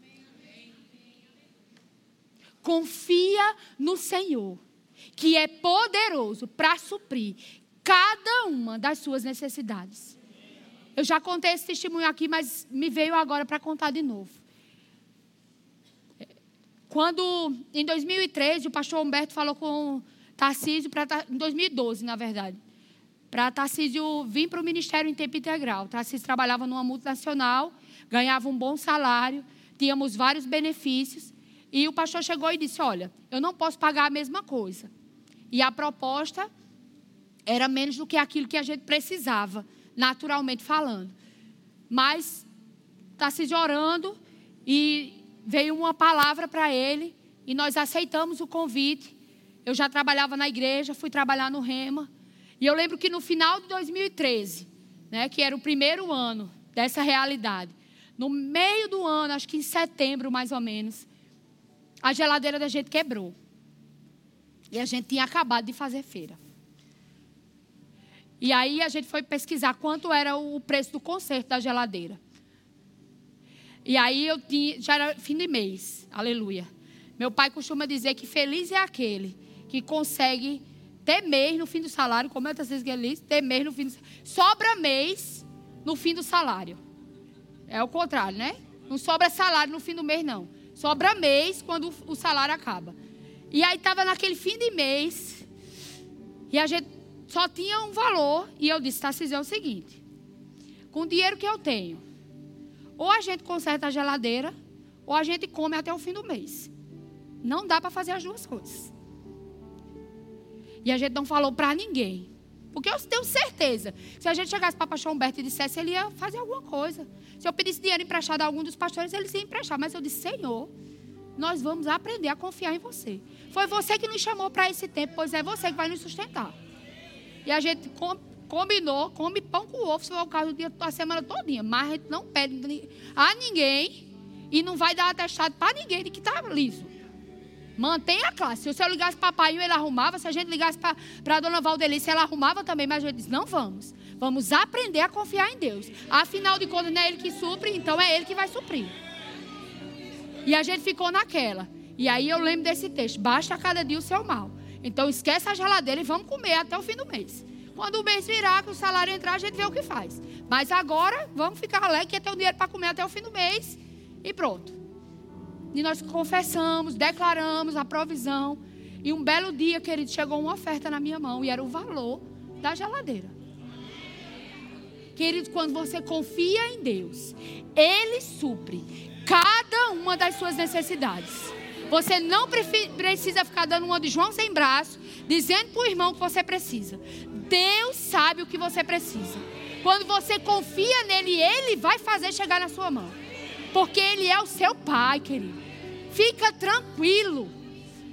Confia no Senhor, que é poderoso para suprir cada uma das suas necessidades. Eu já contei esse testemunho aqui, mas me veio agora para contar de novo. Quando, em 2013, o pastor Humberto falou com Tarcísio, pra, em 2012, na verdade, para Tarcísio vir para o ministério em tempo integral. Tarcísio trabalhava numa multinacional, ganhava um bom salário, tínhamos vários benefícios. E o pastor chegou e disse: Olha, eu não posso pagar a mesma coisa. E a proposta era menos do que aquilo que a gente precisava, naturalmente falando. Mas Tarcísio orando e veio uma palavra para ele e nós aceitamos o convite. Eu já trabalhava na igreja, fui trabalhar no Rema. E eu lembro que no final de 2013, né, que era o primeiro ano dessa realidade, no meio do ano, acho que em setembro mais ou menos, a geladeira da gente quebrou. E a gente tinha acabado de fazer feira. E aí a gente foi pesquisar quanto era o preço do conserto da geladeira. E aí eu tinha, já era fim de mês, aleluia. Meu pai costuma dizer que feliz é aquele que consegue ter mês no fim do salário, como é que vocês querem ter mês no fim do Sobra mês no fim do salário. É o contrário, né? Não sobra salário no fim do mês, não. Sobra mês quando o salário acaba. E aí estava naquele fim de mês. E a gente só tinha um valor. E eu disse, Tarcísio, é o seguinte. Com o dinheiro que eu tenho, ou a gente conserta a geladeira, ou a gente come até o fim do mês. Não dá para fazer as duas coisas. E a gente não falou para ninguém. Porque eu tenho certeza. Se a gente chegasse para o pastor Humberto e dissesse, ele ia fazer alguma coisa. Se eu pedisse dinheiro emprestado a algum dos pastores, eles iam emprestar. Mas eu disse, Senhor, nós vamos aprender a confiar em você. Foi você que nos chamou para esse tempo, pois é você que vai nos sustentar. E a gente combinou, come pão com ovo, se for o caso, dia, a semana todinha. Mas a gente não pede a ninguém e não vai dar atestado para ninguém de que está liso. Mantenha a classe. Se eu ligasse para papai, ele arrumava. Se a gente ligasse para a dona Valdelice, ela arrumava também. Mas a gente disse, não vamos. Vamos aprender a confiar em Deus. Afinal de contas, não é Ele que supre, então é Ele que vai suprir. E a gente ficou naquela. E aí eu lembro desse texto: basta cada dia o seu mal. Então esquece a geladeira e vamos comer até o fim do mês. Quando o mês virar, que o salário entrar, a gente vê o que faz. Mas agora, vamos ficar alegre que ter o dinheiro para comer até o fim do mês. E pronto. E nós confessamos, declaramos a provisão. E um belo dia, querido, chegou uma oferta na minha mão e era o valor da geladeira. Querido, quando você confia em Deus, Ele supre cada uma das suas necessidades. Você não precisa ficar dando uma de João sem braço, dizendo para o irmão que você precisa. Deus sabe o que você precisa. Quando você confia nele, Ele vai fazer chegar na sua mão. Porque Ele é o seu Pai, querido. Fica tranquilo.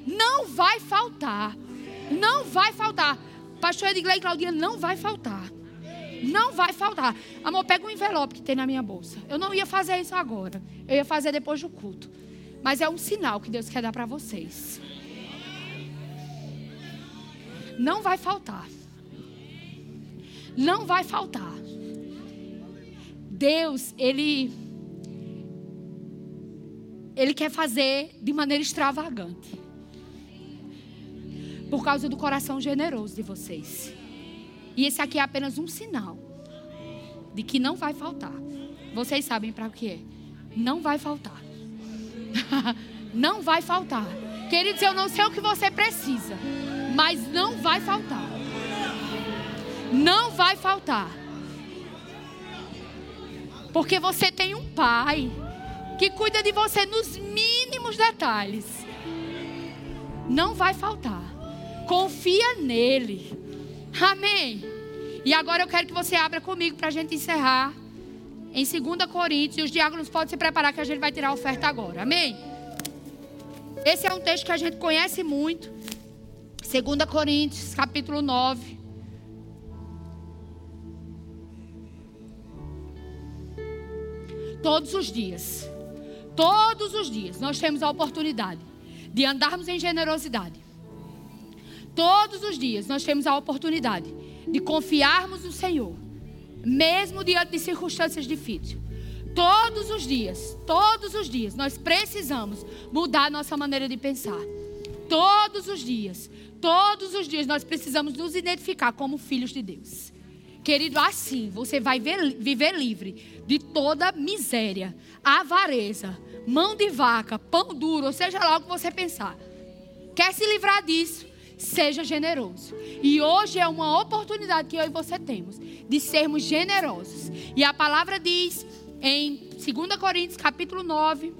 Não vai faltar. Não vai faltar. Pastor Edgley e Claudinha, não vai faltar. Não vai faltar. Amor, pega um envelope que tem na minha bolsa. Eu não ia fazer isso agora. Eu ia fazer depois do culto. Mas é um sinal que Deus quer dar para vocês. Não vai faltar. Não vai faltar. Deus, ele ele quer fazer de maneira extravagante. Por causa do coração generoso de vocês. E esse aqui é apenas um sinal de que não vai faltar. Vocês sabem para o que é? Não vai faltar. não vai faltar. Queridos, eu não sei o que você precisa, mas não vai faltar. Não vai faltar. Porque você tem um pai que cuida de você nos mínimos detalhes. Não vai faltar. Confia nele. Amém. E agora eu quero que você abra comigo para a gente encerrar em 2 Coríntios. E os diáconos podem se preparar que a gente vai tirar a oferta agora. Amém? Esse é um texto que a gente conhece muito. 2 Coríntios, capítulo 9. Todos os dias, todos os dias, nós temos a oportunidade de andarmos em generosidade Todos os dias nós temos a oportunidade de confiarmos no Senhor, mesmo diante de circunstâncias difíceis. Todos os dias, todos os dias, nós precisamos mudar nossa maneira de pensar. Todos os dias, todos os dias, nós precisamos nos identificar como filhos de Deus. Querido, assim você vai viver livre de toda miséria, avareza, mão de vaca, pão duro, ou seja lá o que você pensar. Quer se livrar disso? Seja generoso. E hoje é uma oportunidade que eu e você temos de sermos generosos. E a palavra diz em 2 Coríntios, capítulo 9.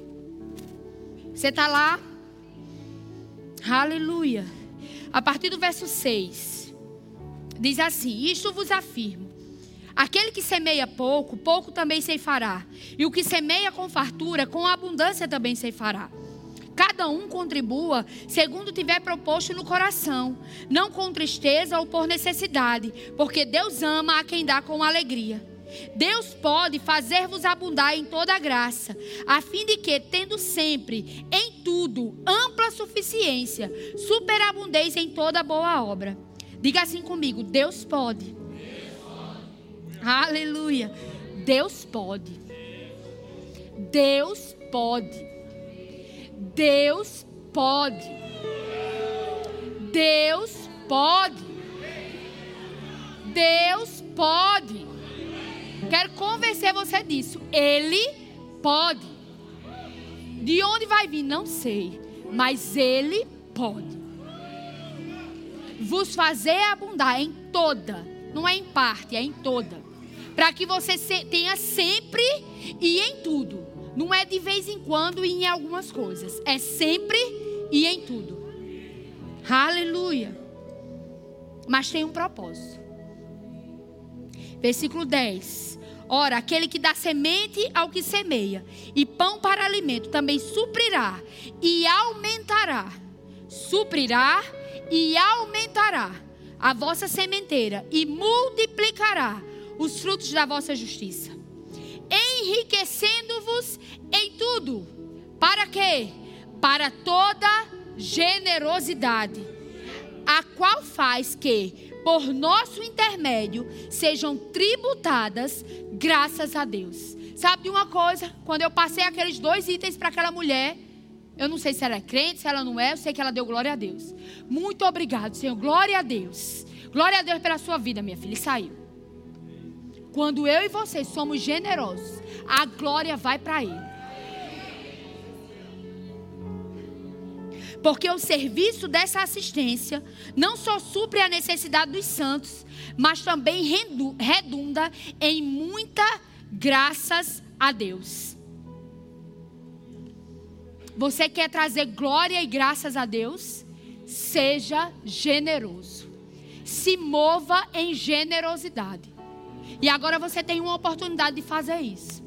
Você está lá? Aleluia. A partir do verso 6. Diz assim: Isto vos afirmo. Aquele que semeia pouco, pouco também ceifará. E o que semeia com fartura, com abundância também ceifará. Cada um contribua segundo tiver proposto no coração, não com tristeza ou por necessidade, porque Deus ama a quem dá com alegria. Deus pode fazer-vos abundar em toda graça, a fim de que, tendo sempre, em tudo, ampla suficiência, superabundeis em toda boa obra. Diga assim comigo: Deus pode Aleluia. Deus pode. Deus pode. Deus pode. Deus pode. Deus pode. Quero convencer você disso. Ele pode. De onde vai vir? Não sei. Mas Ele pode. Vos fazer abundar em toda. Não é em parte, é em toda. Para que você tenha sempre e em tudo. Não é de vez em quando e em algumas coisas. É sempre e em tudo. Aleluia. Mas tem um propósito. Versículo 10. Ora, aquele que dá semente ao que semeia e pão para alimento também suprirá e aumentará. Suprirá e aumentará a vossa sementeira e multiplicará os frutos da vossa justiça, enriquecendo-vos em tudo. Para quê? Para toda generosidade, a qual faz que por nosso intermédio, sejam tributadas graças a Deus. Sabe de uma coisa? Quando eu passei aqueles dois itens para aquela mulher, eu não sei se ela é crente, se ela não é, eu sei que ela deu glória a Deus. Muito obrigado, Senhor. Glória a Deus. Glória a Deus pela sua vida, minha filha. E saiu. Quando eu e você somos generosos, a glória vai para Ele. Porque o serviço dessa assistência não só supre a necessidade dos santos, mas também redunda em muita graças a Deus. Você quer trazer glória e graças a Deus? Seja generoso. Se mova em generosidade. E agora você tem uma oportunidade de fazer isso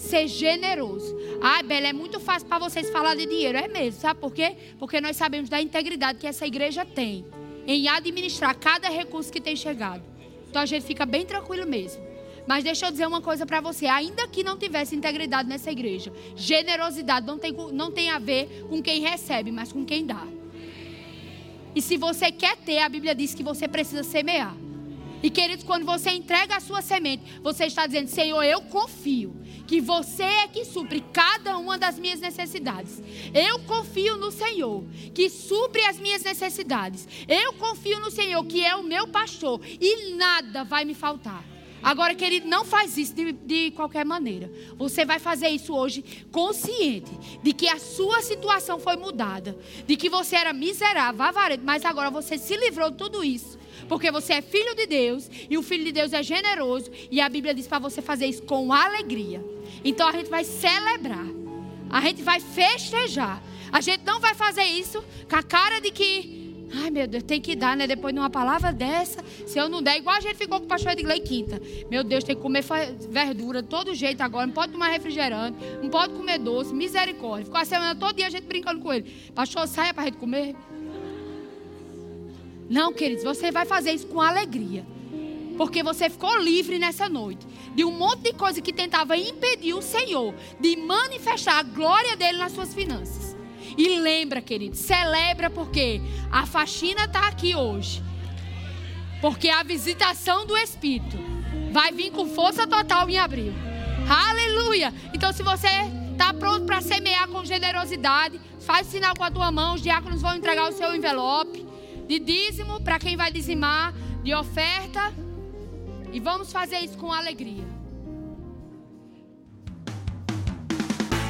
ser generoso. Ai, Bela, é muito fácil para vocês falar de dinheiro. É mesmo, sabe por quê? Porque nós sabemos da integridade que essa igreja tem em administrar cada recurso que tem chegado. Então a gente fica bem tranquilo mesmo. Mas deixa eu dizer uma coisa para você: ainda que não tivesse integridade nessa igreja, generosidade não tem, não tem a ver com quem recebe, mas com quem dá. E se você quer ter, a Bíblia diz que você precisa semear. E queridos, quando você entrega a sua semente, você está dizendo: Senhor, eu confio que você é que supre cada uma das minhas necessidades. Eu confio no Senhor, que supre as minhas necessidades. Eu confio no Senhor, que é o meu pastor, e nada vai me faltar. Agora, querido, não faz isso de, de, qualquer maneira. Você vai fazer isso hoje consciente de que a sua situação foi mudada, de que você era miserável, avarento, mas agora você se livrou de tudo isso porque você é filho de Deus e o filho de Deus é generoso e a Bíblia diz para você fazer isso com alegria. Então a gente vai celebrar, a gente vai festejar. A gente não vai fazer isso com a cara de que, ai meu Deus, tem que dar, né? Depois de uma palavra dessa, se eu não der, igual a gente ficou com o pastor Edgley quinta. Meu Deus, tem que comer verdura todo jeito agora, não pode tomar refrigerante, não pode comer doce, misericórdia. Ficou a semana todo dia a gente brincando com ele. Pastor, saia para a gente comer. Não, queridos, você vai fazer isso com alegria. Porque você ficou livre nessa noite de um monte de coisa que tentava impedir o Senhor de manifestar a glória dele nas suas finanças. E lembra, querido, celebra porque a faxina está aqui hoje. Porque a visitação do Espírito vai vir com força total em abril. Aleluia! Então, se você está pronto para semear com generosidade, faz sinal com a tua mão, os diáconos vão entregar o seu envelope de dízimo para quem vai dizimar, de oferta. E vamos fazer isso com alegria.